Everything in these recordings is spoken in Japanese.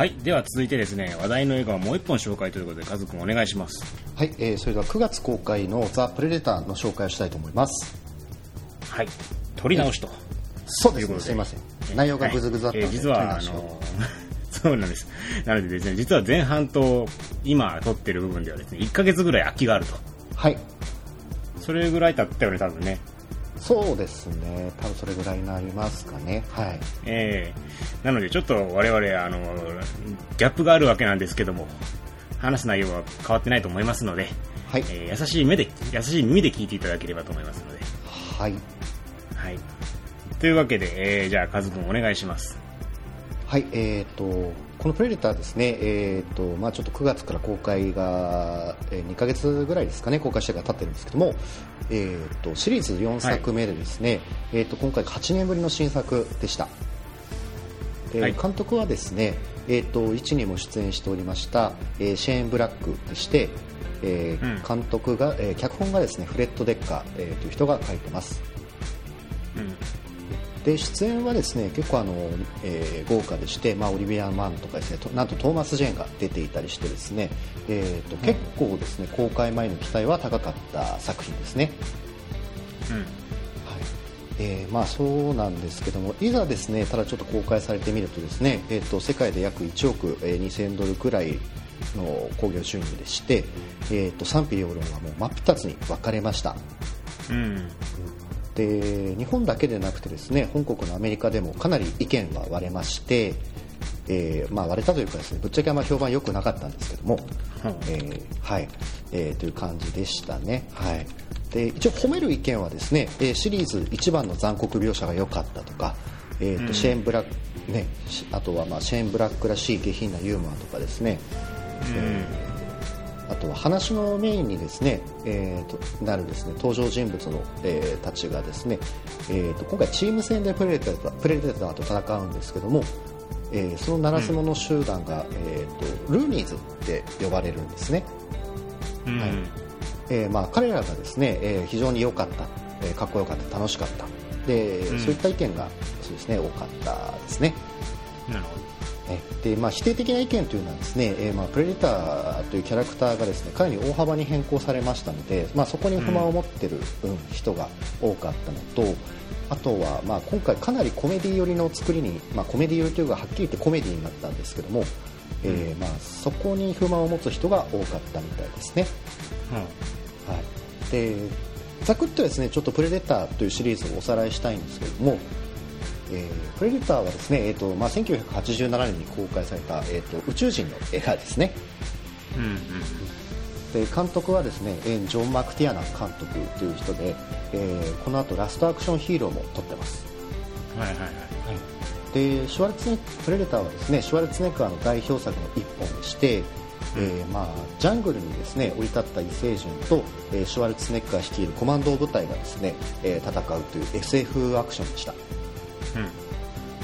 はいでは続いてですね話題の映画をもう一本紹介ということでカズくんお願いします。はい、えー、それでは9月公開の「ザ・プレデター」の紹介をしたいと思います。はい取り直しと、そうですということで。すねいません。内容がぐずぐずだったので、はい。えー実はあの そうなんです。なのでですね実は前半と今撮ってる部分ではですね1ヶ月ぐらい空きがあると。はい。それぐらい経ったよね多分ねそうですね。多分それぐらいになりますかね。はい。えーなのでちょっと我々あのギャップがあるわけなんですけども話す内容は変わってないと思いますので、はい。えー優しい目で優しい耳で聞いていただければと思いますので。はい。はい。というわけで、えーじゃあカズくんお願いします。はい、えー、とこの「プレデター」ですね、えーとまあ、ちょっと9月から公開が、え2ヶ月ぐらいですかね公開してから経ってるんですけども、えー、とシリーズ4作目でですね、えー、と今回8年ぶりの新作でした。ではい。監督はですね、えー、と1にも出演しておりました、えーシェーン・ブラックでして、えーうん。監督が、えー脚本がですねフレッド・デッカー、えーという人が書いてます。うんで出演はですね結構あの、えー豪華でして、まあ、オリビア・マンとかですねとなんとトーマス・ジェーンが出ていたりしてですね、えーと結構ですね公開前の期待は高かった作品ですね。うん。はい。えーまあ、そうなんですけどもいざですねただちょっと公開されてみるとですね、えー、と世界で約1億、えー2000ドルくらいの興行収入でして、えー、と賛否両論はもう真っ二つに分かれました。うんで日本だけでなくてですね本国のアメリカでもかなり意見は割れまして、えーまあ、割れたというかですねぶっちゃけあんま評判良くなかったんですけども、うんえーはい。えーという感じでしたね。はい。で一応褒める意見はですね、えーシリーズ一番の残酷描写が良かったとか、えーとうん。シェーンブラックね、しあとはまあシェーンブラックらしい下品なユーモアとかですね、あとは話のメインにですね、えーとなるですね登場人物の、えーたちがですね、えーと今回チーム戦でプレデタープレデターと戦うんですけども、えーそのならず者集団が、えーとルーニーズって呼ばれるんですね、うん。はい。えーまあ、彼らがですね、えー非常に良かった、えーかっこよかった楽しかった。で、うん。そういった意見がそうですね多かったですね。なるほえでまあ、否定的な意見というのはですね、えーまあ、プレデターというキャラクターがですねかなり大幅に変更されましたので、まあ、そこに不満を持っている、うん人が多かったのとあとは、まあ、今回かなりコメディ寄りの作りに、まあ、コメディ寄りというかはっきり言ってコメディになったんですけども、えーまあ、そこに不満を持つ人が多かったみたいですね。どはい、でざくっとですねちょっとプレデターというシリーズをおさらいしたいんですけれども、えープレデターはですね、えーとまあ、1987年に公開された、えー、と宇宙人の映画ですね。うんうんで監督はですねえージョン・マクティアナ監督という人で、えーこの後ラストアクションヒーローも撮ってます。はいはいはい。でシュワルツプレデターはですねシュワルツェネッガーの代表作の一本でして、えーまあ、ジャングルにですね降り立った異星人と、えーシュワルツェネッガー率いるコマンド部隊がですね、えー戦うという SF アクションでしたうん。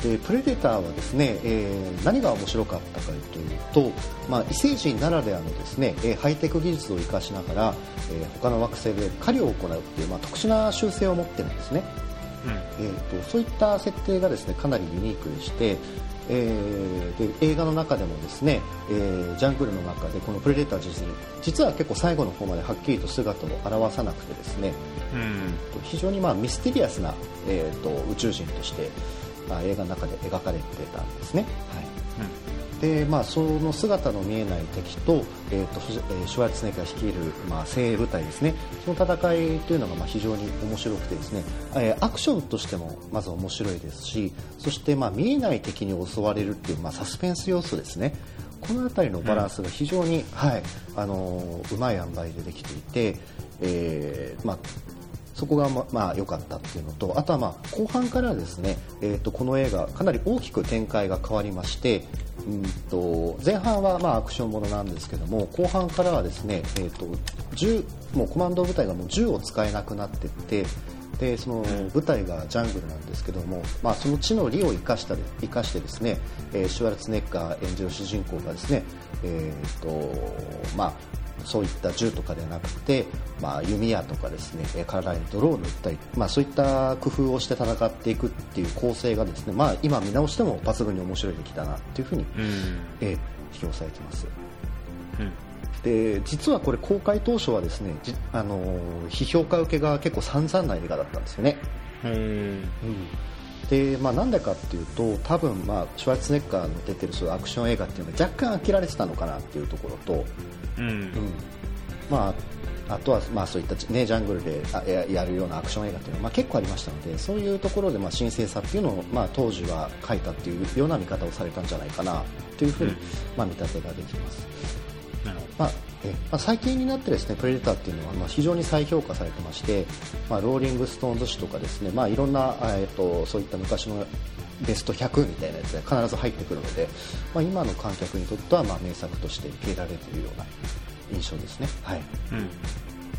でプレデターはですね、えー何が面白かったかというと、まあ、異星人ならではのですね、えーハイテク技術を生かしながら、えー他の惑星で狩りを行うっていう、まあ、特殊な習性を持ってるんですね、えー、とそういった設定がですねかなりユニークでして、えーで映画の中でもですね、えージャングルの中でこのプレデター自身実は結構最後の方まではっきりと姿を現さなくてですねうん。うん非常にまあミステリアスな、えー、と宇宙人として、まあ、映画の中で描かれてたんですね。はいでまあ、その姿の見えない敵と,、えーとフジえーシュワルツェネッガー率いる、まあ、精鋭部隊ですね。その戦いというのがまあ非常に面白くてですね、えーアクションとしてもまず面白いですしそしてまあ見えない敵に襲われるっていう、まあ、サスペンス要素ですね。この辺りのバランスが非常に、はいあのーうまい塩梅でできていて、えーまあそこがままあ良かったっていうのとあとはまあ後半からですね、えー、とこの映画かなり大きく展開が変わりましてうんと前半はまあアクションものなんですけども後半からはですね、えー、と銃もうコマンド部隊がもう銃を使えなくなっていってでその部隊がジャングルなんですけども、まあ、その地の利を生かした生かしてですね、えーシュワルツネッガー演じる主人公がですね、えーとまあそういった銃とかではなくて、まあ、弓矢とかですね体に泥を塗ったり、まあ、そういった工夫をして戦っていくっていう構成がですね、まあ、今見直しても抜群に面白い出来だなというふうに、うん、えー、評されています。うんで実はこれ公開当初はですねあの批評家受けが結構散々な映画だったんですよね。うんでまあ、なんでかっていうと多分、まあ、シュワルツネッカーの出てるそういうアクション映画っていうのは若干飽きられてたのかなっていうところと、うん、うん、まあ、あとは、まあ、そういった、ね、ジャングルでやるようなアクション映画っていうのは、まあ、結構ありましたのでそういうところで、まあ、神聖さっていうのを、まあ、当時は書いたっていうような見方をされたんじゃないかなというふうに、うん、まあ、見立てができます。まあえまあ、最近になってですねプレデターっていうのはま非常に再評価されてまして、まあ、ローリング・ストーンズ誌とかですね、まあ、いろんな、えーと、そういった昔のベスト100みたいなやつが必ず入ってくるので、まあ、今の観客にとってはま名作として受けられているような印象ですね。はい、うん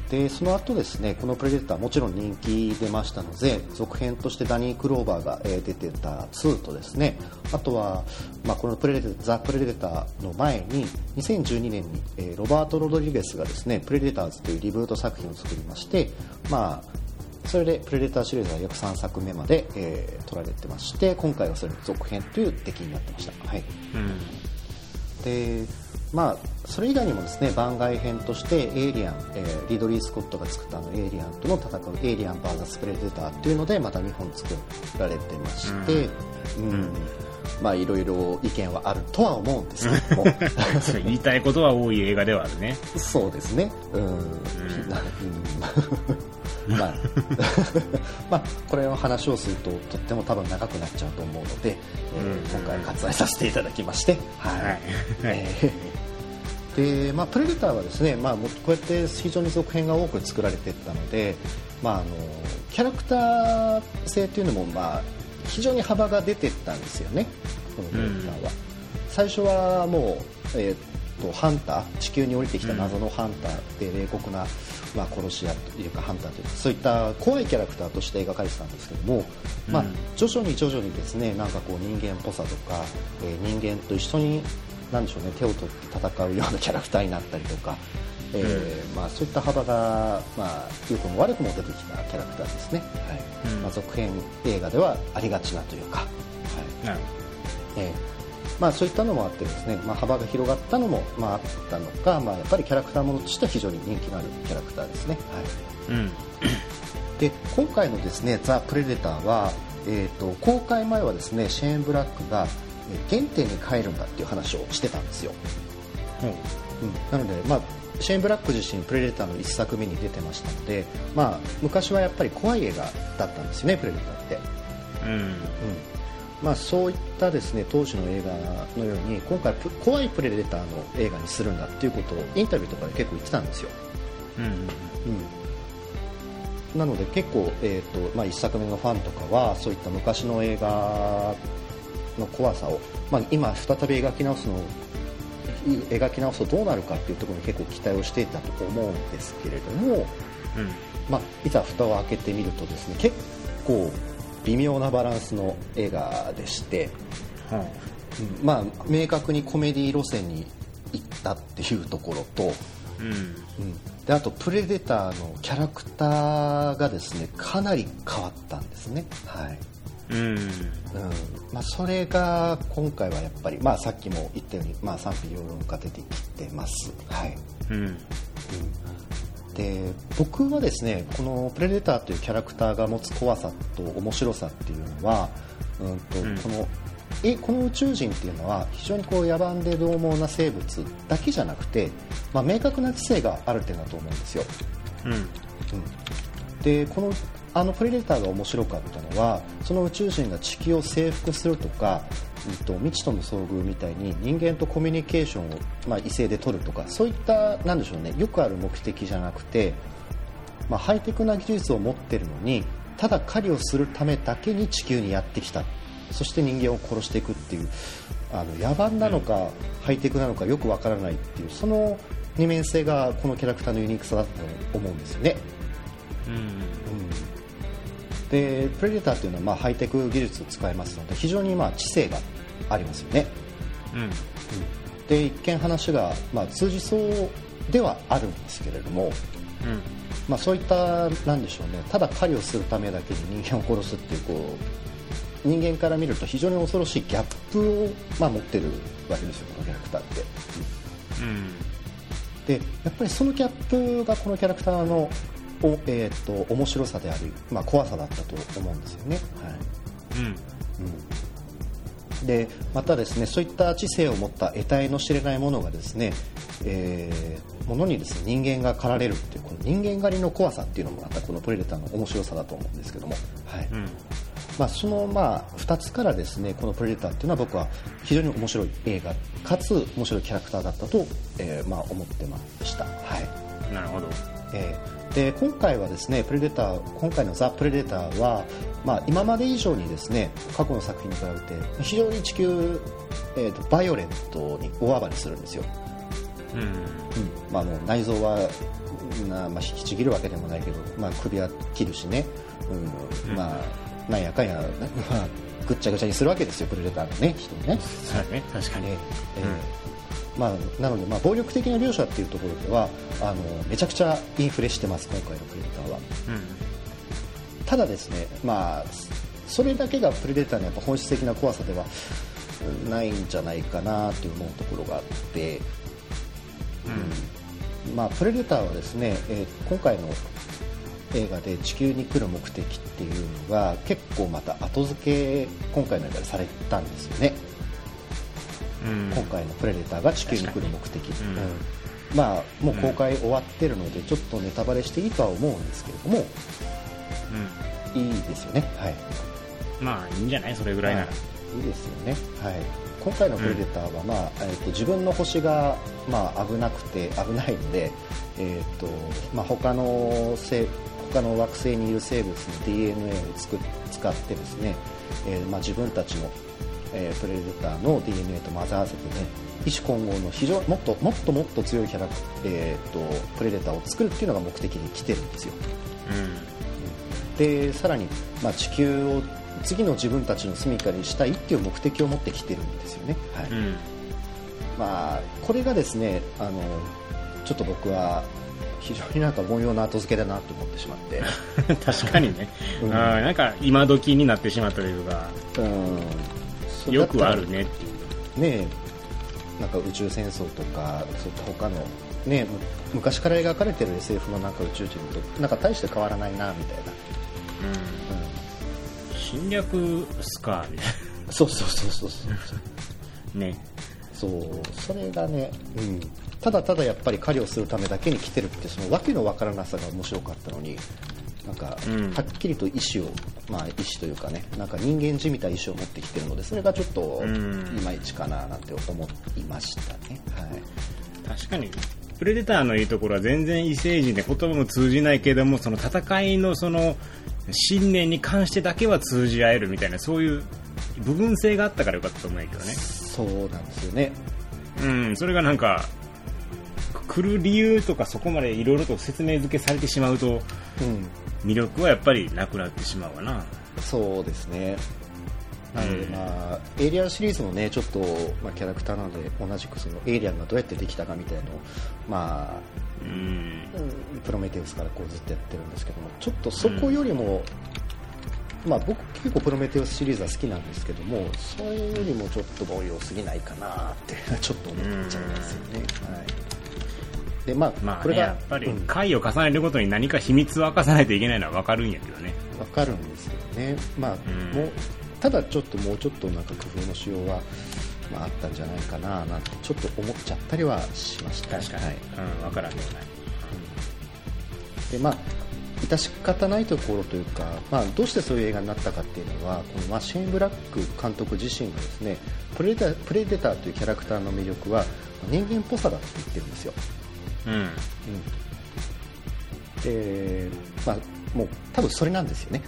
でその後ですねこの「プレデター」もちろん人気出ましたので続編としてダニー・グローバーが、えー、出てた2とですねあとは、まあ、このプレデ「ザ・プレデター」の前に2012年に、えー、ロバート・ロドリゲスがですね「プレデターズ」というリブート作品を作りましてまあそれでプレデターシリーズは約3作目まで、えー、撮られてまして今回はそれの続編という出来になってました、はい。うん、でまあそれ以外にもですね番外編としてエイリアン、えー、リドリー・スコットが作ったあのエイリアンとの戦うエイリアン VS プレデターっていうのでまた2本作られてまして、うん、うん、まあいろいろ意見はあるとは思うんですけども。言いたいことは多い映画ではあるね。そうですね。うん、うん。まあ、まあ、これの話をするととっても多分長くなっちゃうと思うので、えー、今回割愛させていただきまして、はい、はい、えー、でまあ、プレデターはですね、まあ、こうやって非常に続編が多く作られていったので、まあ、あのキャラクター性というのも、まあ、非常に幅が出ていったんですよねこのプレデターは。最初はもう、えー、とハンター地球に降りてきた謎のハンターで冷酷なまあ、殺し屋というかハンターというかそういった怖いキャラクターとして描かれてたんですけども、うん、まあ、徐々に徐々にですねなんかこう人間っぽさとか、えー、人間と一緒になんでしょうね手を取って戦うようなキャラクターになったりとか、えー、うん、まあ、そういった幅が、まあ、良くも悪くも出てきたキャラクターですね、はい。うん、まあ、続編映画ではありがちなというか、はい。えーまあ、そういったのもあってですね、まあ、幅が広がったのも、まあ、あったのか、まあ、やっぱりキャラクターものとしては非常に人気のあるキャラクターですね。はい。うん、で今回のですね「ザ・プレデターは」えーと、公開前はですねシェーン・ブラックが原点に帰るんだっていう話をしてたんですよ。うん、うん、なので、まあ、シェーン・ブラック自身プレデターの1作目に出てましたので、まあ、昔はやっぱり怖い映画だったんですよねプレデターって。うん、うんまあ、そういったですね当時の映画のように今回怖いプレデターの映画にするんだっていうことをインタビューとかで結構言ってたんですよ。うん、うんなので結構、えーとまあ、1作目のファンとかはそういった昔の映画の怖さを、まあ、今再び描き直すの描き直すとどうなるかっていうところに結構期待をしていたと思うんですけれども、うん。まあ、いざ蓋を開けてみるとですね結構微妙なバランスの映画でして、はい、まあ明確にコメディ路線に行ったっていうところと、うん、うん、であとプレデターのキャラクターがですねかなり変わったんですね。はいうん、うん、まあ、それが今回はやっぱり、まあ、さっきも言ったように、まあ、賛否両論が出てきてます。はい、うん、うん。で僕はですねこのプレデターというキャラクターが持つ怖さと面白さっていうのは、うんと、うん、このえこの宇宙人っていうのは非常にこう野蛮で獰猛な生物だけじゃなくて、まあ、明確な知性がある点だと思うんですよ。うん、うん、でこのあのプレデターが面白かったのはその宇宙人が地球を征服するとかえっと、未知との遭遇みたいに人間とコミュニケーションを、まあ、異性で取るとかそういったなんでしょうねよくある目的じゃなくて、まあ、ハイテクな技術を持っているのにただ狩りをするためだけに地球にやってきた。そして人間を殺していくっていうあの野蛮なのか、ハイテクなのかよくわからないっていうその二面性がこのキャラクターのユニークさだと思うんですよね。うん、うんでプレデターというのはまあハイテク技術を使いますので非常にまあ知性がありますよね、うん、うん、で一見話がまあ通じそうではあるんですけれども、うん。まあ、そういったなんでしょうね。ただ狩りをするためだけに人間を殺すっていうこう人間から見ると非常に恐ろしいギャップを、まあ、持ってるわけですよこのキャラクターって。うん。でやっぱりそのギャップがこのキャラクターのお、えー、と面白さであり、まあ、怖さだったと思うんですよね。はい。うん。うん、でまたですねそういった知性を持った得体の知れないものがですね、えー、ものにですね人間が狩られるっていうこの人間狩りの怖さっていうのもまたこのプレデターの面白さだと思うんですけども、はい。うん。まあ、そのまあ2つからですねこのプレデターっていうのは僕は非常に面白い映画かつ面白いキャラクターだったと、えーまあ、思ってました。はい。なるほど。えーで今回はですねプレデター今回のザ・プレデターは、まあ、今まで以上にですね過去の作品に比べて非常に地球、えーとバイオレントに大暴れするんですよ、うん。うん。まあ、あの内臓は、なまあ、引きちぎるわけでもないけど、まあ、首は切るしね、うん。うん。まあ、なんやかんや、まあ、ぐっちゃぐちゃにするわけですよプレデターのね人をね。そうだね確かに。えーえーまあ、なので、まあ、暴力的な描写っていうところではあのめちゃくちゃインフレしてます今回のプレデターは。うん。ただですね、まあ、それだけがプレデターのやっぱ本質的な怖さではないんじゃないかなと思うところがあって、まあ、プレデターはですね、えー今回の映画で地球に来る目的っていうのが結構また後付け今回の映画でされたんですよね、うん今回のプレデターが地球に来る目的、まあもう公開終わってるのでちょっとネタバレしていいとは思うんですけれどもういいですよね。はい。んまあいいんじゃないそれぐらいなら。い。いですよね、はい、今回のプレデターは、まあえー、と自分の星が、まあ、危なくて危ないので、えーとまあ、他の生他の惑星にいる生物の DNA をつく使ってですね、えーまあ、自分たちの、えープレデターの DNA と混ぜ合わせてね異種混合の非常もっともっともっと強いキャラク、えー、とプレデターを作るっていうのが目的に来てるんですよ。でさらに、まあ、地球を次の自分たちの住処にしたいっていう目的を持ってきてるんですよね、はい。うん。うんまあ、これがですねあのちょっと僕は非常になんか凡庸な後付けだなと思ってしまって。確かにね、うん。なんか今時になってしまったというか。うんそうよくあるねっていう。ねなんか宇宙戦争とかそういった他のねむ昔から描かれてる SF のなんか宇宙人となんか大して変わらないなみたいな、うん。侵略スカーみたいうん、そうそうそうそうそう。な ね。そうそれがね、うん、ただただやっぱり狩りをするためだけに来てるってその訳のわからなさが面白かったのになんか、うん。はっきりと意思を、まあ、意思というかねなんか人間じみた意思を持ってきてるのでそれがちょっとうん。いまいちかななんて思いましたね、はい。確かに。プレデターのいいところは全然異星人で言葉も通じないけどもその戦いのその信念に関してだけは通じ合えるみたいなそういう部分性があったからよかったと思うんやけどね。そうなんですよね。うん。それがなんか来る理由とかそこまでいろいろと説明付けされてしまうとうん。魅力はやっぱりなくなってしまうわな。そうですね。なので、うん。まあ、エイリアンシリーズのね、ちょっと、まあ、キャラクターなので、同じくそのエイリアンがどうやってできたかみたいなのを、まあ、うん。うんプロメテウスからこうずっとやってるんですけども、ちょっとそこよりも、まあ僕結構プロメテウスシリーズは好きなんですけども、それよりもちょっと凡庸すぎないかなって、ちょっと思っちゃいますよね。はい。で、まあ、まあね、これが、やっぱりうん回を重ねるごとに何か秘密を明かさないといけないのは分かるんやけどね。わかるんですけどね、まあうんもうただちょっともうちょっとなんか工夫のしようは、まあ、あったんじゃないかななんてちょっと思っちゃったりはしました確かに。はいうん、分からんない。でまあ致し方ないところというか、まあ、どうしてそういう映画になったかっていうのはこのまあシン・ブラック監督自身がですねプレデタプレデターというキャラクターの魅力は人間っぽさだって言ってるんですよ、うん。うん。でまあ、もう多分それなんですよね。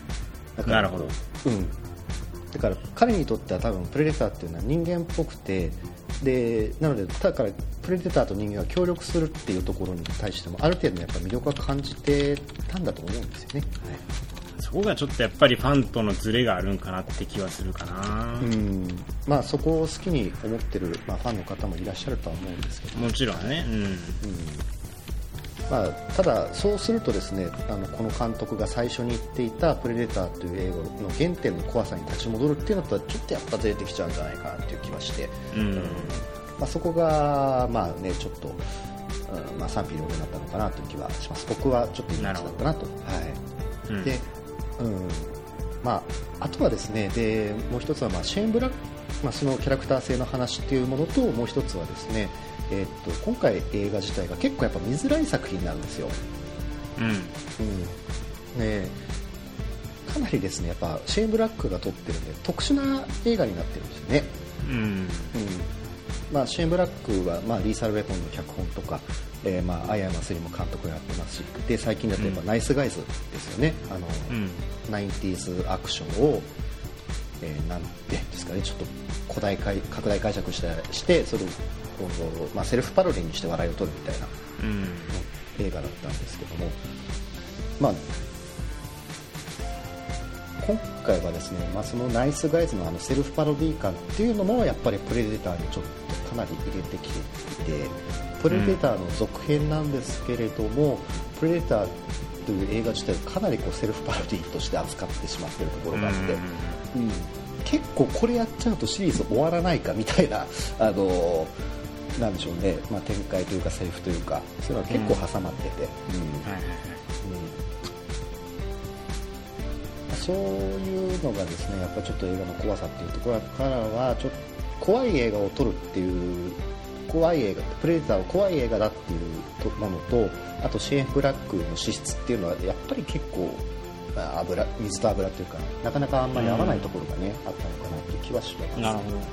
だからなるほど。うん、だから彼にとっては多分プレデターっていうのは人間っぽくてでなのでだからプレデターと人間が協力するっていうところに対してもある程度のやっぱ魅力は感じてたんだと思うんですよね、そこがちょっとやっぱりファンとのズレがあるんかなって気はするかな。うん。まあ、そこを好きに思ってる、まあ、ファンの方もいらっしゃるとは思うんですけど、もちろんね。うん。うん。まあ、ただ、そうするとですねあのこの監督が最初に言っていた「プレデター」という映画の原点の怖さに立ち戻るっていうのとはちょっとやっぱずれてきちゃうんじゃないかなっていう気はして、うん。まあ、そこが、まあね、ちょっと、うんまあ、賛否両論になったのかなという気はします。僕はちょっといいだったなと。はい、でうん。まあ、あとはですねでもう一つは、まあ、シェーン・ブラック、まあ、そのキャラクター性の話っていうものともう一つはですね、えー、っと今回映画自体が結構やっぱ見づらい作品なんですよ。うん、うん。ね、かなりですねやっぱシェーン・ブラックが撮ってるんで特殊な映画になってるんですよね。うん、うんまあ、シェーン・ブラックは、まあ、リーサル・ウェポンの脚本とか、えーまあ、アイアンマスリも監督をやってますしで最近だとやっぱ、ナイスガイズですよね。あの、うん、ナインティーズアクションを、えー、なんてですかねちょっと古代解拡大解釈してしてそれを、まあ、セルフパロディにして笑いを取るみたいな、うん、映画だったんですけども、まあ、今回はですね、まあ、そのナイスガイズのあのセルフパロディ感っていうのもやっぱりプレデターにちょっとかなり入れてきていてプレデターの続編なんですけれども、うん、プレデターという映画自体をかなりこうセルフパロディとして扱ってしまっているところがあって、うん、うん、結構これやっちゃうとシリーズ終わらないかみたいな、あのなんでしょうね、まあ、展開というかセリフというかそういうのは結構挟まってて。そういうのがですねやっぱちょっと映画の怖さっていうところからはちょっと怖い映画を撮るっていう怖い映画プレデターを怖い映画だっていうものとあとシェーン・ブラックの資質っていうのはやっぱり結構油水と油というかなかなかあんまり合わないところがね、うん、あったのかなっていう気はします。なるほど、うん。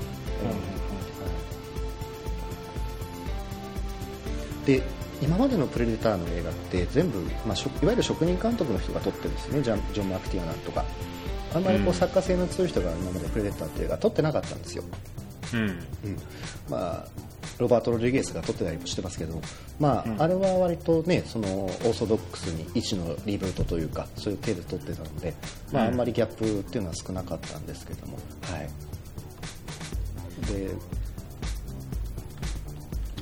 で今までのプレデターの映画って全部、まあ、いわゆる職人監督の人が撮ってるんですねジョン・ジョンマクティアナとか。あんまりこう作家性の強い人が今までプレデターっていう映画撮ってなかったんですよ、うん、うん、まあロバート・ロリゲスが撮ってたりもしてますけど、まあ、うん、あれは割とねそのオーソドックスに一のリブートというかそういう手で撮ってたので、まあ、あんまりギャップっていうのは少なかったんですけども、はい、で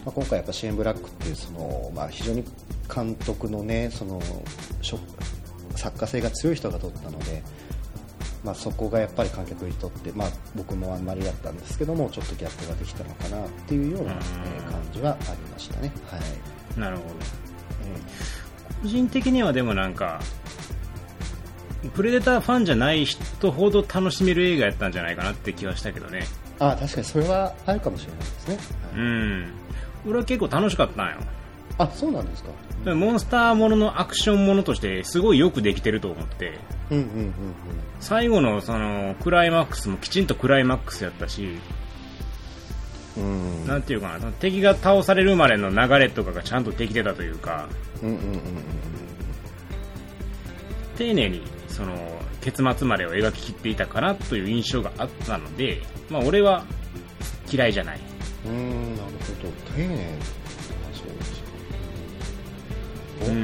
まあ、今回やっぱシェーン・ブラックっていうその、まあ、非常に監督のねその作家性が強い人が撮ったので、まあ、そこがやっぱり観客にとって、まあ、僕もあんまりだったんですけどもちょっとギャップができたのかなっていうような、え感じはありましたね。はい、なるほど、えー、個人的にはでもなんかプレデターファンじゃない人ほど楽しめる映画やったんじゃないかなって気はしたけどね。あ確かにそれはあるかもしれないですね、はい、うん。俺は結構楽しかったんよあそうなんですか。モンスターもののアクションものとしてすごいよくできてると思って。うんうんうんうん。最後のそのクライマックスもきちんとクライマックスやったし。うん。なんていうかな敵が倒されるまでの流れとかがちゃんとできてたというか。うんうんうんうん。丁寧にその結末までを描ききっていたかなという印象があったので、まあ、俺は嫌いじゃない。うんなるほど。丁寧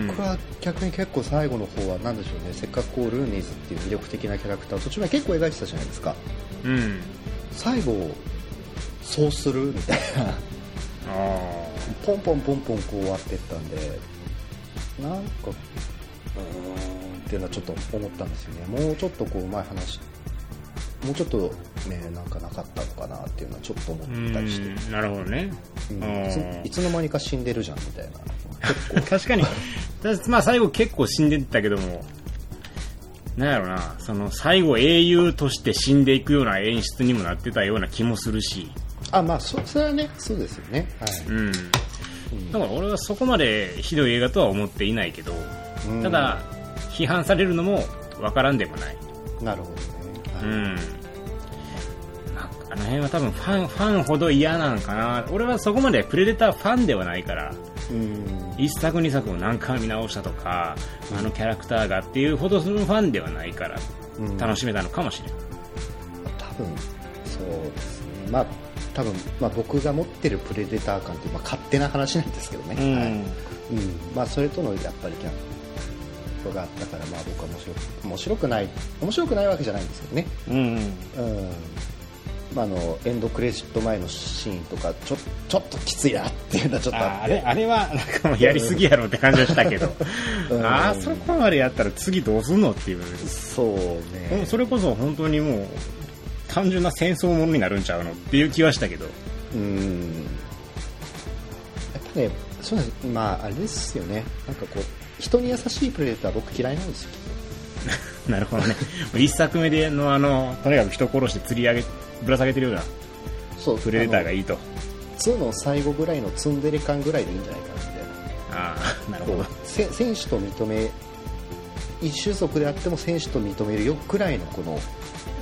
僕は逆に結構最後の方は何でしょうねせっかくこうルーニーズっていう魅力的なキャラクターを途中まで結構描いてたじゃないですか、うん、最後そうするみたいな。ポンポンポンポンこう終わっていったんでなんかうーんっていうのはちょっと思ったんですよね。もうちょっとこう前話もうちょっとねなんかなかったのかなっていうのはちょっと思ったりして。なるほどね、うん、いつの間にか死んでるじゃんみたいな。確かにまあ最後結構死んでったけどもなんやろな。その最後英雄として死んでいくような演出にもなってたような気もするし。あまあそそれはねそうですよね。はい、うん、だから俺はそこまでひどい映画とは思っていないけど、うん、ただ批判されるのも分からんでもない。なるほどねうん。あの辺は多分ファン、ファンほど嫌なんかな。俺はそこまでプレデターファンではないから、うん、一作二作を何回見直したとか、あのキャラクターがっていうほどのファンではないから、楽しめたのかもしれない。多分、そうですね。まあ、多分、まあ、僕が持ってるプレデター感って、まあ、勝手な話なんですけどね。うん、はい。うん。まあ、それとのやっぱりギャップことがあったからまあ僕は面白く面白くない面白くないわけじゃないんですけどね。うん、うん、うん。まあ、あのエンドクレジット前のシーンとかちょちょっときついなっていうのはちょっとあれあれはなんかもうやりすぎやろって感じはしたけど、うん。あそこまでやったら次どうすんのっていう、そうね。それこそ本当にもう単純な戦争ものになるんちゃうのっていう気はしたけど。うん。やっぱねそうです。まああれですよね。なんかこう人に優しいプレデター僕嫌いなんですよ。なるほどね。一作目でのあのとにかく人殺して釣り上げぶら下げてるようなそう。プレデターがいいと。2の最後ぐらいのツンデレ感ぐらいでいいんじゃないかなみたいなああなるほど。選手と認め一種族であっても選手と認めるよくらいのこの、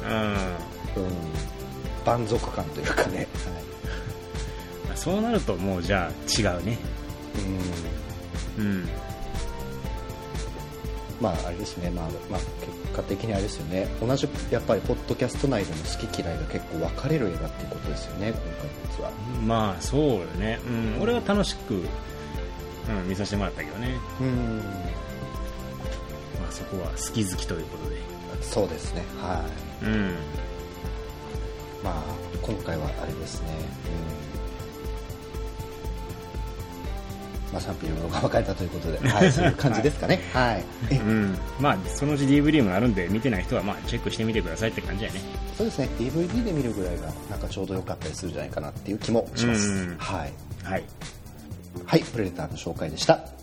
うん。うん、蛮族感というかね、まあそうなるともうじゃあ違うね。うん。うんまああれですね、まあまあ、結果的にあれですよね。同じやっぱりポッドキャスト内でも好き嫌いが結構分かれる映画っていうことですよね今回のやつは。まあそうよね、うん、俺は楽しく、うん、見させてもらったけどね、うん。まあ、そこは好き好きということで。そうですね。はい。うん。まあ今回はあれですね、うんまあ、賛否両論が分かれたということで、はい、そういう感じですかね。はい、えうん、まあそのうち DVD もあるんで見てない人はまあチェックしてみてくださいって感じやね。そうですね。DVD で見るぐらいがなんかちょうど良かったりするんじゃないかなっていう気もします、うん。はい、はい。はい、プレデターの紹介でした